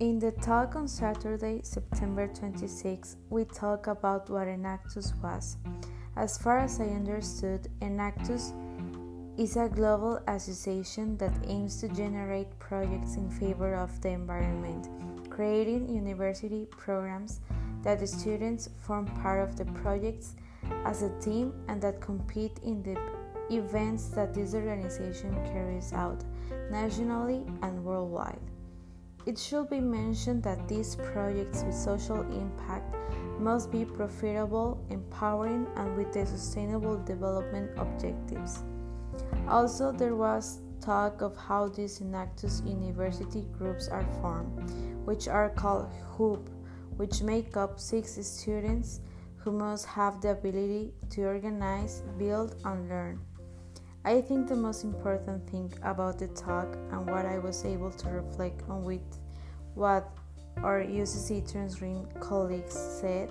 In the talk on Saturday, September 26, we talk about what Enactus was. As far as I understood, Enactus is a global association that aims to generate projects in favor of the environment, creating university programs that the students form part of the projects as a team and that compete in the events that this organization carries out nationally and worldwide. It should be mentioned that these projects with social impact must be profitable, empowering, and with the sustainable development objectives. Also, there was talk of how these Enactus university groups are formed, which are called HOOP, which make up six students who must have the ability to organize, build, and learn. I think the most important thing about the talk and what I was able to reflect on with what our UCC Transrim colleagues said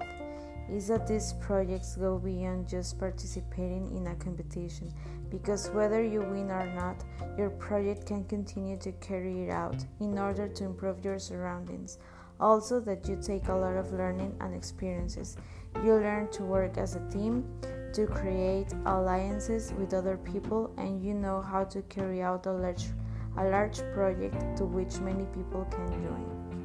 is that these projects go beyond just participating in a competition because whether you win or not, your project can continue to carry it out in order to improve your surroundings. Also, that you take a lot of learning and experiences. You learn to work as a team, to create alliances with other people and you know how to carry out a large, a large project to which many people can join.